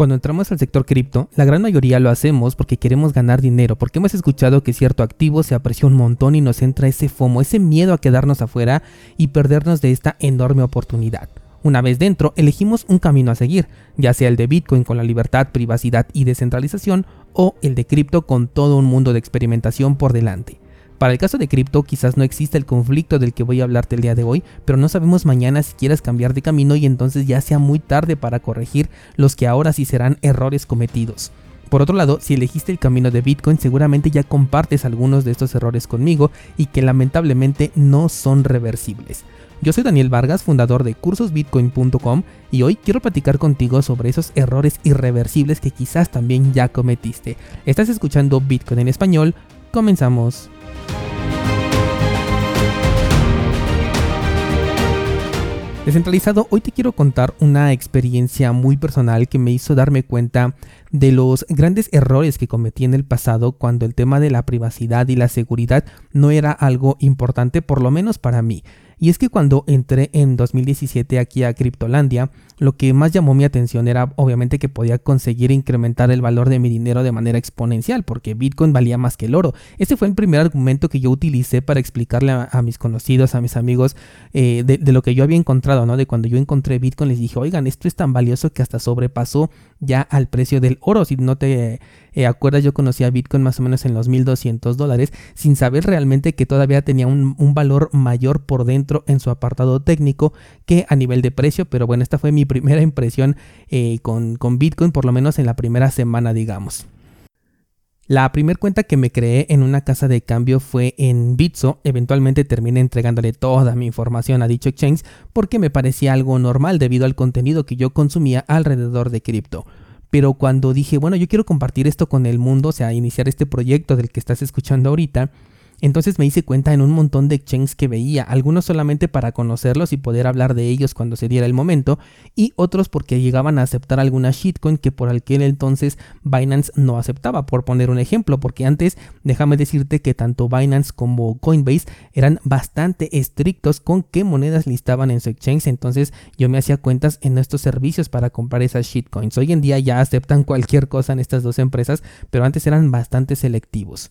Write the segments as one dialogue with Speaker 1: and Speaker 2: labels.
Speaker 1: Cuando entramos al sector cripto, la gran mayoría lo hacemos porque queremos ganar dinero, porque hemos escuchado que cierto activo se apreció un montón y nos entra ese FOMO, ese miedo a quedarnos afuera y perdernos de esta enorme oportunidad. Una vez dentro, elegimos un camino a seguir, ya sea el de Bitcoin con la libertad, privacidad y descentralización, o el de cripto con todo un mundo de experimentación por delante. Para el caso de cripto quizás no exista el conflicto del que voy a hablarte el día de hoy, pero no sabemos mañana si quieras cambiar de camino y entonces ya sea muy tarde para corregir los que ahora sí serán errores cometidos. Por otro lado, si elegiste el camino de Bitcoin, seguramente ya compartes algunos de estos errores conmigo y que lamentablemente no son reversibles. Yo soy Daniel Vargas, fundador de cursosbitcoin.com y hoy quiero platicar contigo sobre esos errores irreversibles que quizás también ya cometiste. Estás escuchando Bitcoin en español, comenzamos. Descentralizado, hoy te quiero contar una experiencia muy personal que me hizo darme cuenta de los grandes errores que cometí en el pasado cuando el tema de la privacidad y la seguridad no era algo importante, por lo menos para mí. Y es que cuando entré en 2017 aquí a Criptolandia, lo que más llamó mi atención era obviamente que podía conseguir incrementar el valor de mi dinero de manera exponencial, porque Bitcoin valía más que el oro. Ese fue el primer argumento que yo utilicé para explicarle a, mis conocidos, a mis amigos, eh, de, lo que yo había encontrado, ¿no? De cuando yo encontré Bitcoin, les dije, oigan, esto es tan valioso que hasta sobrepasó ya al precio del oro. Si no te eh, acuerdas, yo conocí a Bitcoin más o menos en los 1200 dólares, sin saber realmente que todavía tenía un, un valor mayor por dentro en su apartado técnico que a nivel de precio, pero bueno, esta fue mi primera impresión eh, con, con Bitcoin, por lo menos en la primera semana, digamos. La primera cuenta que me creé en una casa de cambio fue en Bitso. Eventualmente terminé entregándole toda mi información a dicho exchange porque me parecía algo normal debido al contenido que yo consumía alrededor de cripto. Pero cuando dije, bueno, yo quiero compartir esto con el mundo, o sea, iniciar este proyecto del que estás escuchando ahorita, entonces me hice cuenta en un montón de exchanges que veía, algunos solamente para conocerlos y poder hablar de ellos cuando se diera el momento, y otros porque llegaban a aceptar alguna shitcoin que por aquel entonces Binance no aceptaba, por poner un ejemplo, porque antes déjame decirte que tanto Binance como Coinbase eran bastante estrictos con qué monedas listaban en su exchange, entonces yo me hacía cuentas en estos servicios para comprar esas shitcoins. Hoy en día ya aceptan cualquier cosa en estas dos empresas, pero antes eran bastante selectivos.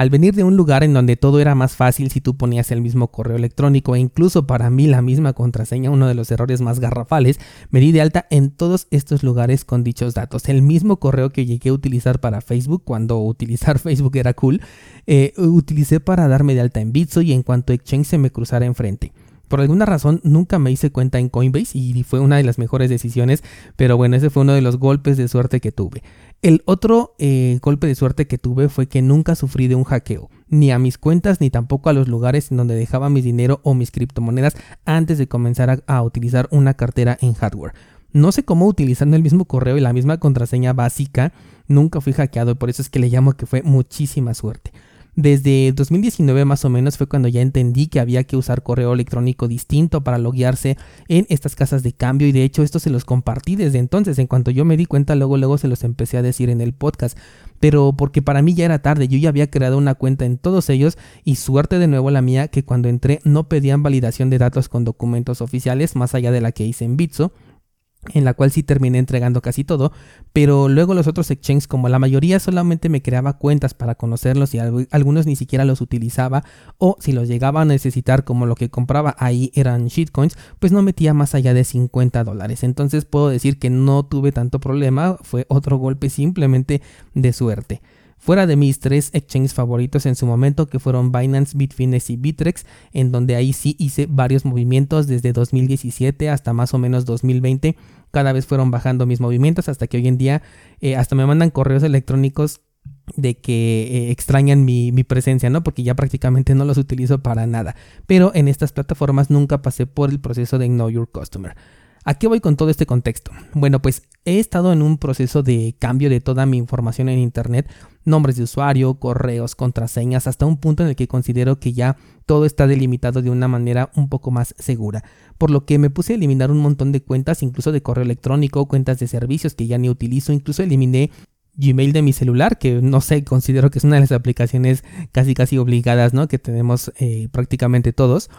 Speaker 1: Al venir de un lugar en donde todo era más fácil si tú ponías el mismo correo electrónico e incluso para mí la misma contraseña, uno de los errores más garrafales, me di de alta en todos estos lugares con dichos datos. El mismo correo que llegué a utilizar para Facebook cuando utilizar Facebook era cool, eh, utilicé para darme de alta en Bitso y en cuanto Exchange se me cruzara enfrente. Por alguna razón nunca me hice cuenta en Coinbase y fue una de las mejores decisiones, pero bueno, ese fue uno de los golpes de suerte que tuve. El otro eh, golpe de suerte que tuve fue que nunca sufrí de un hackeo, ni a mis cuentas ni tampoco a los lugares en donde dejaba mi dinero o mis criptomonedas antes de comenzar a, utilizar una cartera en hardware. No sé cómo utilizando el mismo correo y la misma contraseña básica, nunca fui hackeado por eso es que le llamo que fue muchísima suerte. Desde 2019 más o menos fue cuando ya entendí que había que usar correo electrónico distinto para loguearse en estas casas de cambio y de hecho esto se los compartí desde entonces. En cuanto yo me di cuenta luego luego se los empecé a decir en el podcast. Pero porque para mí ya era tarde, yo ya había creado una cuenta en todos ellos y suerte de nuevo la mía que cuando entré no pedían validación de datos con documentos oficiales más allá de la que hice en Bitso en la cual sí terminé entregando casi todo, pero luego los otros exchanges, como la mayoría solamente me creaba cuentas para conocerlos y algunos ni siquiera los utilizaba, o si los llegaba a necesitar como lo que compraba ahí eran shitcoins, pues no metía más allá de 50 dólares. Entonces puedo decir que no tuve tanto problema, fue otro golpe simplemente de suerte. Fuera de mis tres exchanges favoritos en su momento, que fueron Binance, Bitfinex y Bitrex, en donde ahí sí hice varios movimientos desde 2017 hasta más o menos 2020. Cada vez fueron bajando mis movimientos hasta que hoy en día eh, hasta me mandan correos electrónicos de que eh, extrañan mi, mi, presencia, ¿no? Porque ya prácticamente no los utilizo para nada. Pero en estas plataformas nunca pasé por el proceso de Know Your Customer. ¿A qué voy con todo este contexto? Bueno, pues he estado en un proceso de cambio de toda mi información en Internet, nombres de usuario, correos, contraseñas, hasta un punto en el que considero que ya todo está delimitado de una manera un poco más segura. Por lo que me puse a eliminar un montón de cuentas, incluso de correo electrónico, cuentas de servicios que ya ni utilizo, incluso eliminé Gmail de mi celular, que no sé, considero que es una de las aplicaciones casi casi obligadas, ¿no? Que tenemos eh, prácticamente todos.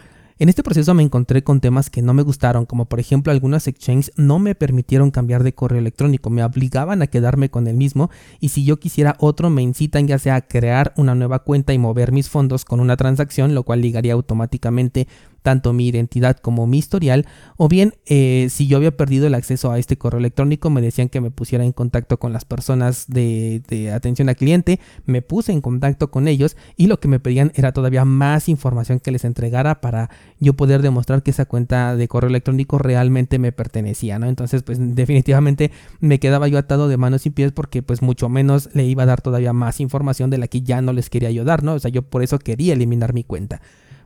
Speaker 1: En este proceso me encontré con temas que no me gustaron, como por ejemplo algunas exchanges no me permitieron cambiar de correo electrónico, me obligaban a quedarme con el mismo y si yo quisiera otro me incitan ya sea a crear una nueva cuenta y mover mis fondos con una transacción, lo cual ligaría automáticamente tanto mi identidad como mi historial, o bien eh, si yo había perdido el acceso a este correo electrónico, me decían que me pusiera en contacto con las personas de, atención al cliente, me puse en contacto con ellos y lo que me pedían era todavía más información que les entregara para yo poder demostrar que esa cuenta de correo electrónico realmente me pertenecía, ¿no? Entonces, pues definitivamente me quedaba yo atado de manos y pies porque pues mucho menos le iba a dar todavía más información de la que ya no les quería ayudar, ¿no? O sea, yo por eso quería eliminar mi cuenta.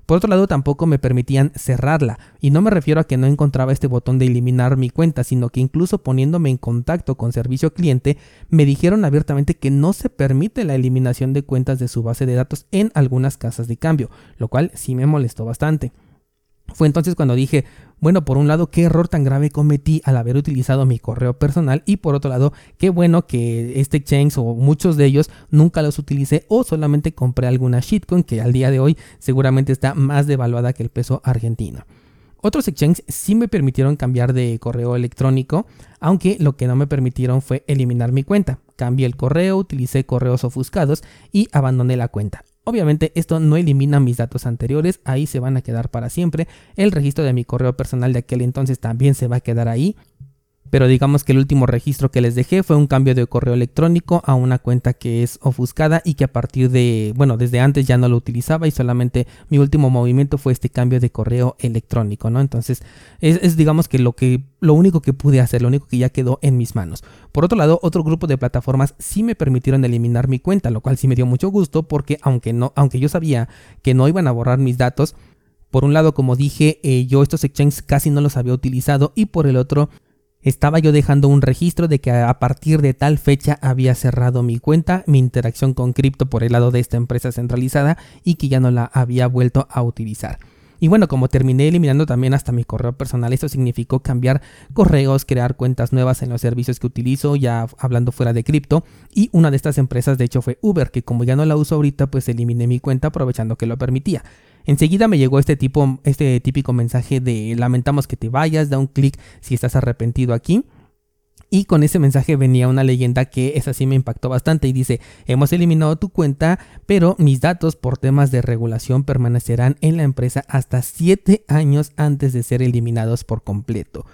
Speaker 1: Por otro lado, tampoco me permitían cerrarla, y no me refiero a que no encontraba este botón de eliminar mi cuenta, sino que incluso poniéndome en contacto con servicio cliente, me dijeron abiertamente que no se permite la eliminación de cuentas de su base de datos en algunas casas de cambio, lo cual sí me molestó bastante. Fue entonces cuando dije, bueno, por un lado, qué error tan grave cometí al haber utilizado mi correo personal y por otro lado, qué bueno que este exchange o muchos de ellos nunca los utilicé o solamente compré alguna shitcoin que al día de hoy seguramente está más devaluada que el peso argentino. Otros exchanges sí me permitieron cambiar de correo electrónico, aunque lo que no me permitieron fue eliminar mi cuenta. Cambié el correo, utilicé correos ofuscados y abandoné la cuenta. Obviamente esto no elimina mis datos anteriores, ahí se van a quedar para siempre. El registro de mi correo personal de aquel entonces también se va a quedar ahí pero digamos que el último registro que les dejé fue un cambio de correo electrónico a una cuenta que es ofuscada y que a partir de, bueno, desde antes ya no lo utilizaba y solamente mi último movimiento fue este cambio de correo electrónico, ¿no? Entonces es, digamos que lo que lo único que pude hacer, lo único que ya quedó en mis manos. Por otro lado, otro grupo de plataformas sí me permitieron eliminar mi cuenta, lo cual sí me dio mucho gusto porque aunque no, aunque yo sabía que no iban a borrar mis datos, por un lado, como dije, eh, yo estos exchanges casi no los había utilizado y por el otro, estaba yo dejando un registro de que a partir de tal fecha había cerrado mi cuenta, mi interacción con cripto por el lado de esta empresa centralizada y que ya no la había vuelto a utilizar. Y bueno, como terminé eliminando también hasta mi correo personal, esto significó cambiar correos, crear cuentas nuevas en los servicios que utilizo, ya hablando fuera de cripto. Y una de estas empresas de hecho fue Uber, que como ya no la uso ahorita, pues eliminé mi cuenta aprovechando que lo permitía. Enseguida me llegó este, tipo, este típico mensaje de lamentamos que te vayas, da un clic si estás arrepentido aquí. Y con ese mensaje venía una leyenda que esa sí me impactó bastante y dice, hemos eliminado tu cuenta, pero mis datos por temas de regulación permanecerán en la empresa hasta 7 años antes de ser eliminados por completo.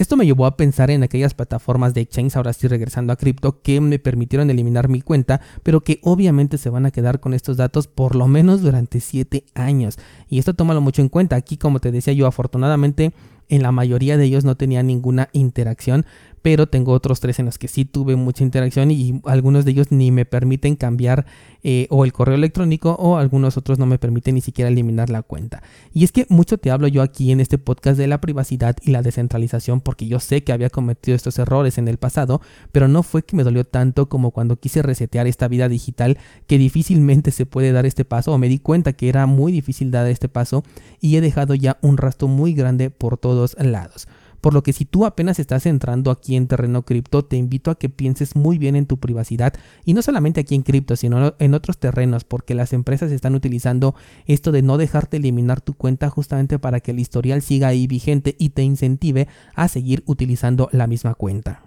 Speaker 1: Esto me llevó a pensar en aquellas plataformas de exchange, ahora estoy regresando a cripto, que me permitieron eliminar mi cuenta, pero que obviamente se van a quedar con estos datos por lo menos durante 7 años. Y esto tómalo mucho en cuenta. Aquí, como te decía yo, afortunadamente en la mayoría de ellos no tenía ninguna interacción, pero tengo otros tres en los que sí tuve mucha interacción y algunos de ellos ni me permiten cambiar eh, o el correo electrónico o algunos otros no me permiten ni siquiera eliminar la cuenta. Y es que mucho te hablo yo aquí en este podcast de la privacidad y la descentralización porque yo sé que había cometido estos errores en el pasado, pero no fue que me dolió tanto como cuando quise resetear esta vida digital que difícilmente se puede dar este paso o me di cuenta que era muy difícil dar este paso y he dejado ya un rastro muy grande por todos lados. Por lo que si tú apenas estás entrando aquí en terreno cripto, te invito a que pienses muy bien en tu privacidad y no solamente aquí en cripto, sino en otros terrenos, porque las empresas están utilizando esto de no dejarte eliminar tu cuenta justamente para que el historial siga ahí vigente y te incentive a seguir utilizando la misma cuenta.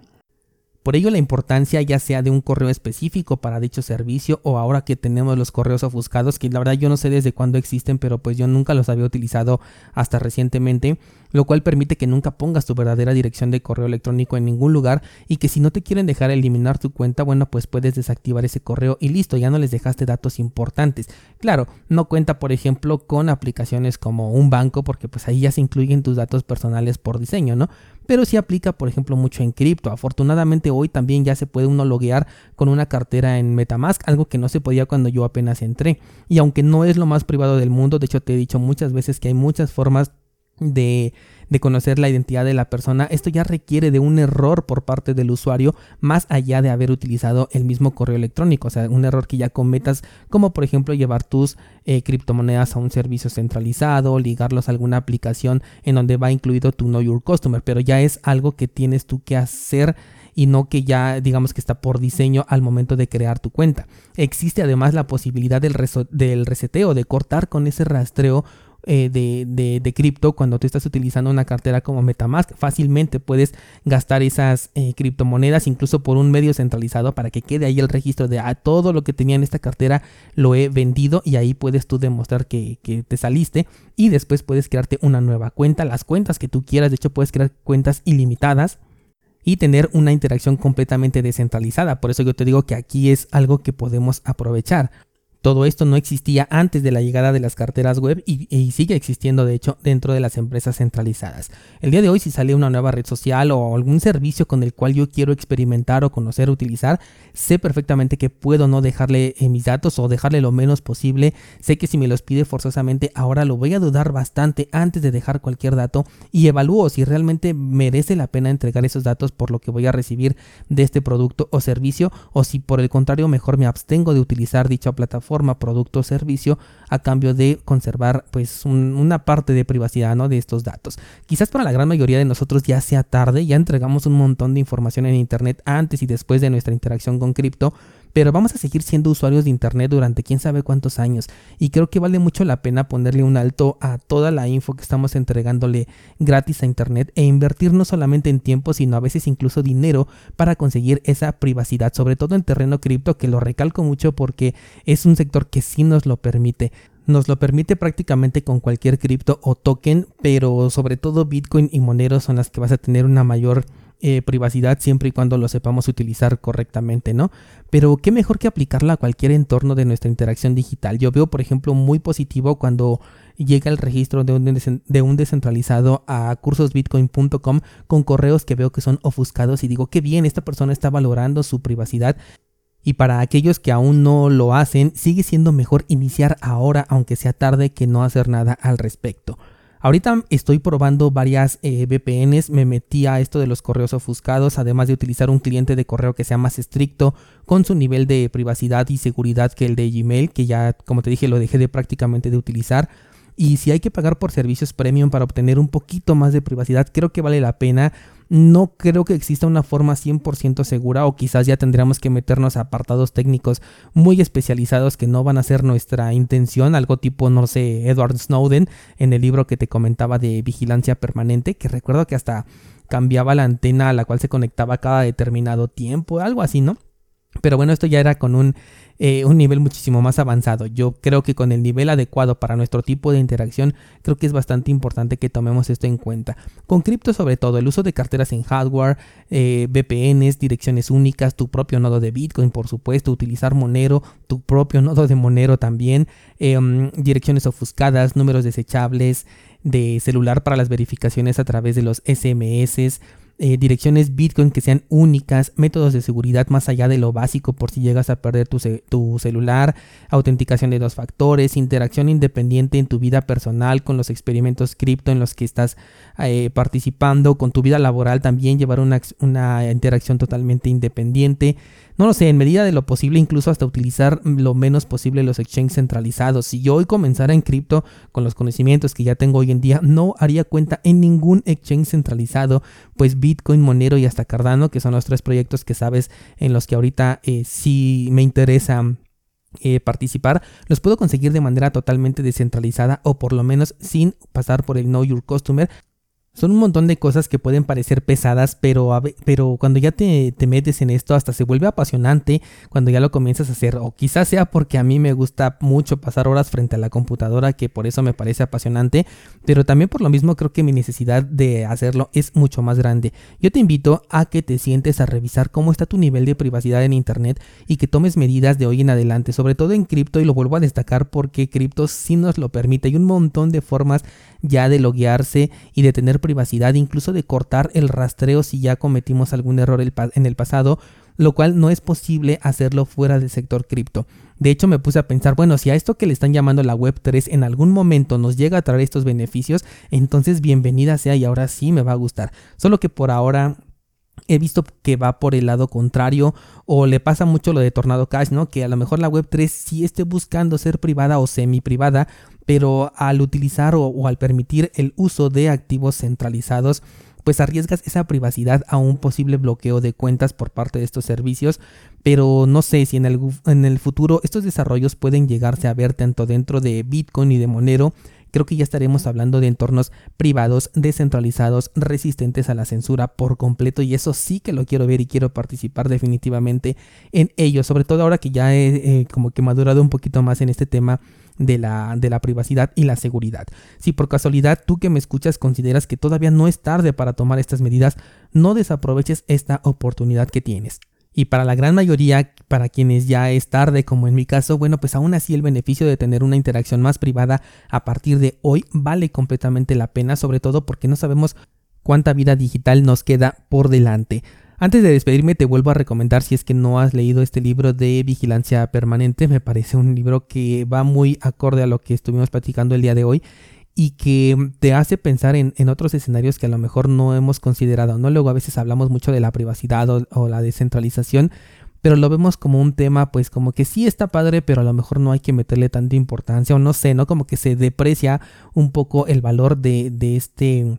Speaker 1: Por ello la importancia ya sea de un correo específico para dicho servicio o ahora que tenemos los correos ofuscados, que la verdad yo no sé desde cuándo existen, pero pues yo nunca los había utilizado hasta recientemente, lo cual permite que nunca pongas tu verdadera dirección de correo electrónico en ningún lugar y que si no te quieren dejar eliminar tu cuenta, bueno pues puedes desactivar ese correo y listo, ya no les dejaste datos importantes. Claro, no cuenta por ejemplo con aplicaciones como un banco porque pues ahí ya se incluyen tus datos personales por diseño, ¿no? Pero sí aplica, por ejemplo, mucho en cripto. Afortunadamente hoy también ya se puede uno loguear con una cartera en Metamask, algo que no se podía cuando yo apenas entré. Y aunque no es lo más privado del mundo, de hecho te he dicho muchas veces que hay muchas formas de, conocer la identidad de la persona, esto ya requiere de un error por parte del usuario más allá de haber utilizado el mismo correo electrónico, o sea, un error que ya cometas como por ejemplo llevar tus eh, criptomonedas a un servicio centralizado, ligarlos a alguna aplicación en donde va incluido tu Know Your Customer, pero ya es algo que tienes tú que hacer y no que ya digamos que está por diseño al momento de crear tu cuenta. Existe además la posibilidad del, del reseteo, de cortar con ese rastreo eh, de, de, cripto cuando tú estás utilizando una cartera como Metamask. Fácilmente puedes gastar esas eh, criptomonedas incluso por un medio centralizado para que quede ahí el registro de ah, todo lo que tenía en esta cartera lo he vendido y ahí puedes tú demostrar que, que te saliste y después puedes crearte una nueva cuenta, las cuentas que tú quieras, de hecho puedes crear cuentas ilimitadas y tener una interacción completamente descentralizada. Por eso yo te digo que aquí es algo que podemos aprovechar. Todo esto no existía antes de la llegada de las carteras web y, sigue existiendo de hecho dentro de las empresas centralizadas. El día de hoy si sale una nueva red social o algún servicio con el cual yo quiero experimentar o conocer utilizar, sé perfectamente que puedo no dejarle eh, mis datos o dejarle lo menos posible. Sé que si me los pide forzosamente ahora lo voy a dudar bastante antes de dejar cualquier dato y evalúo si realmente merece la pena entregar esos datos por lo que voy a recibir de este producto o servicio o si por el contrario mejor me abstengo de utilizar dicha plataforma producto o servicio a cambio de conservar pues una parte de privacidad ¿no? de estos datos. Quizás para la gran mayoría de nosotros ya sea tarde, ya entregamos un montón de información en internet antes y después de nuestra interacción con cripto, pero vamos a seguir siendo usuarios de Internet durante quién sabe cuántos años. Y creo que vale mucho la pena ponerle un alto a toda la info que estamos entregándole gratis a Internet e invertir no solamente en tiempo sino a veces incluso dinero para conseguir esa privacidad, sobre todo en terreno cripto que lo recalco mucho porque es un sector que sí nos lo permite. Nos lo permite prácticamente con cualquier cripto o token, pero sobre todo Bitcoin y Monero son las que vas a tener una mayor eh, privacidad siempre y cuando lo sepamos utilizar correctamente, ¿no? Pero qué mejor que aplicarla a cualquier entorno de nuestra interacción digital. Yo veo, por ejemplo, muy positivo cuando llega el registro de un, de un descentralizado a cursosbitcoin.com con correos que veo que son ofuscados y digo, qué bien, esta persona está valorando su privacidad. Y para aquellos que aún no lo hacen, sigue siendo mejor iniciar ahora, aunque sea tarde, que no hacer nada al respecto. Ahorita estoy probando varias eh, VPNs, me metí a esto de los correos ofuscados, además de utilizar un cliente de correo que sea más estricto con su nivel de privacidad y seguridad que el de Gmail, que ya como te dije lo dejé de prácticamente de utilizar. Y si hay que pagar por servicios premium para obtener un poquito más de privacidad, creo que vale la pena. No creo que exista una forma 100% segura o quizás ya tendríamos que meternos a apartados técnicos muy especializados que no van a ser nuestra intención, algo tipo, no sé, Edward Snowden en el libro que te comentaba de vigilancia permanente, que recuerdo que hasta cambiaba la antena a la cual se conectaba cada determinado tiempo, algo así, ¿no? Pero bueno, esto ya era con un, eh, un, nivel muchísimo más avanzado. Yo creo que con el nivel adecuado para nuestro tipo de interacción, creo que es bastante importante que tomemos esto en cuenta. Con cripto sobre todo, el uso de carteras en hardware, eh, VPNs, direcciones únicas, tu propio nodo de Bitcoin, por supuesto, utilizar Monero, tu propio nodo de Monero también, em, direcciones ofuscadas, números desechables de celular para las verificaciones a través de los SMS eh, direcciones Bitcoin que sean únicas, métodos de seguridad más allá de lo básico por si llegas a perder tu, tu, celular, autenticación de dos factores, interacción independiente en tu vida personal con los experimentos cripto en los que estás eh, participando, con tu vida laboral también llevar una, una interacción totalmente independiente no lo sé, en medida de lo posible, incluso hasta utilizar lo menos posible los exchanges centralizados. Si yo hoy comenzara en cripto con los conocimientos que ya tengo hoy en día, no haría cuenta en ningún exchange centralizado, pues Bitcoin, Monero y hasta Cardano, que son los tres proyectos que sabes en los que ahorita eh, sí me interesa eh, participar, los puedo conseguir de manera totalmente descentralizada o por lo menos sin pasar por el Know Your Customer son un montón de cosas que pueden parecer pesadas, pero, pero cuando ya te, te, metes en esto hasta se vuelve apasionante cuando ya lo comienzas a hacer. O quizás sea porque a mí me gusta mucho pasar horas frente a la computadora, que por eso me parece apasionante, pero también por lo mismo creo que mi necesidad de hacerlo es mucho más grande. Yo te invito a que te sientes a revisar cómo está tu nivel de privacidad en Internet y que tomes medidas de hoy en adelante, sobre todo en cripto, y lo vuelvo a destacar porque cripto sí nos lo permite. Hay un montón de formas ya de loguearse y de tener privacidad, incluso de cortar el rastreo si ya cometimos algún error en el pasado, lo cual no es posible hacerlo fuera del sector cripto. De hecho, me puse a pensar, bueno, si a esto que le están llamando la Web 3 en algún momento nos llega a traer estos beneficios, entonces bienvenida sea y ahora sí me va a gustar. Solo que por ahora he visto que va por el lado contrario o le pasa mucho lo de Tornado Cash, ¿no? Que a lo mejor la Web3 sí esté buscando ser privada o semi privada, pero al utilizar o, al permitir el uso de activos centralizados, pues arriesgas esa privacidad a un posible bloqueo de cuentas por parte de estos servicios, pero no sé si en el, futuro estos desarrollos pueden llegarse a ver tanto dentro de Bitcoin y de Monero. Creo que ya estaremos hablando de entornos privados, descentralizados, resistentes a la censura por completo y eso sí que lo quiero ver y quiero participar definitivamente en ello, sobre todo ahora que ya he eh, como que madurado un poquito más en este tema de la, de la privacidad y la seguridad. Si por casualidad tú que me escuchas consideras que todavía no es tarde para tomar estas medidas, no desaproveches esta oportunidad que tienes. Y para la gran mayoría, para quienes ya es tarde, como en mi caso, bueno, pues aún así el beneficio de tener una interacción más privada a partir de hoy vale completamente la pena, sobre todo porque no sabemos cuánta vida digital nos queda por delante. Antes de despedirme te vuelvo a recomendar si es que no has leído este libro de vigilancia permanente, me parece un libro que va muy acorde a lo que estuvimos platicando el día de hoy y que te hace pensar en, otros escenarios que a lo mejor no hemos considerado, ¿no? Luego a veces hablamos mucho de la privacidad o, la descentralización, pero lo vemos como un tema, pues como que sí está padre, pero a lo mejor no hay que meterle tanta importancia, o no sé, ¿no? Como que se deprecia un poco el valor de, de este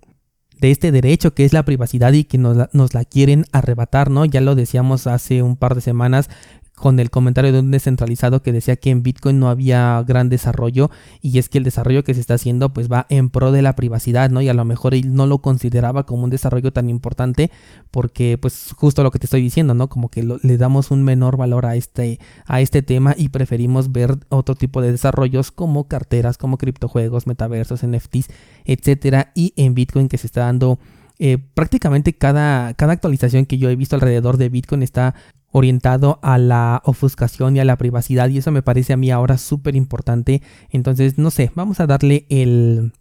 Speaker 1: de este derecho que es la privacidad y que nos nos la, quieren arrebatar, ¿no? Ya lo decíamos hace un par de semanas con el comentario de un descentralizado que decía que en Bitcoin no había gran desarrollo y es que el desarrollo que se está haciendo pues va en pro de la privacidad, ¿no? Y a lo mejor él no lo consideraba como un desarrollo tan importante porque pues justo lo que te estoy diciendo, ¿no? Como que le damos un menor valor a este, a este tema y preferimos ver otro tipo de desarrollos como carteras, como criptojuegos, metaversos, NFTs, etcétera y en Bitcoin que se está dando eh, prácticamente cada, cada actualización que yo he visto alrededor de Bitcoin está orientado a la ofuscación y a la privacidad y eso me parece a mí ahora súper importante. Entonces, no sé, vamos a darle el,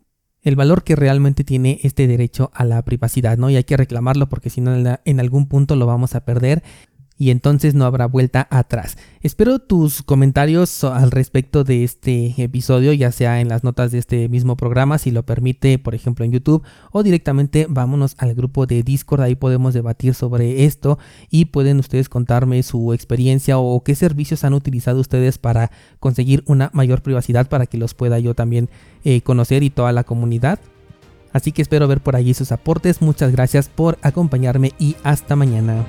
Speaker 1: el valor que realmente tiene este derecho a la privacidad, ¿no? Y hay que reclamarlo porque si no en algún punto lo vamos a perder y entonces no habrá vuelta atrás. Espero tus comentarios al respecto de este episodio, ya sea en las notas de este mismo programa, si lo permite, por ejemplo en YouTube, o directamente vámonos al grupo de Discord, ahí podemos debatir sobre esto y pueden ustedes contarme su experiencia o qué servicios han utilizado ustedes para conseguir una mayor privacidad para que los pueda yo también eh, conocer y toda la comunidad. Así que espero ver por allí sus aportes, muchas gracias por acompañarme y hasta mañana.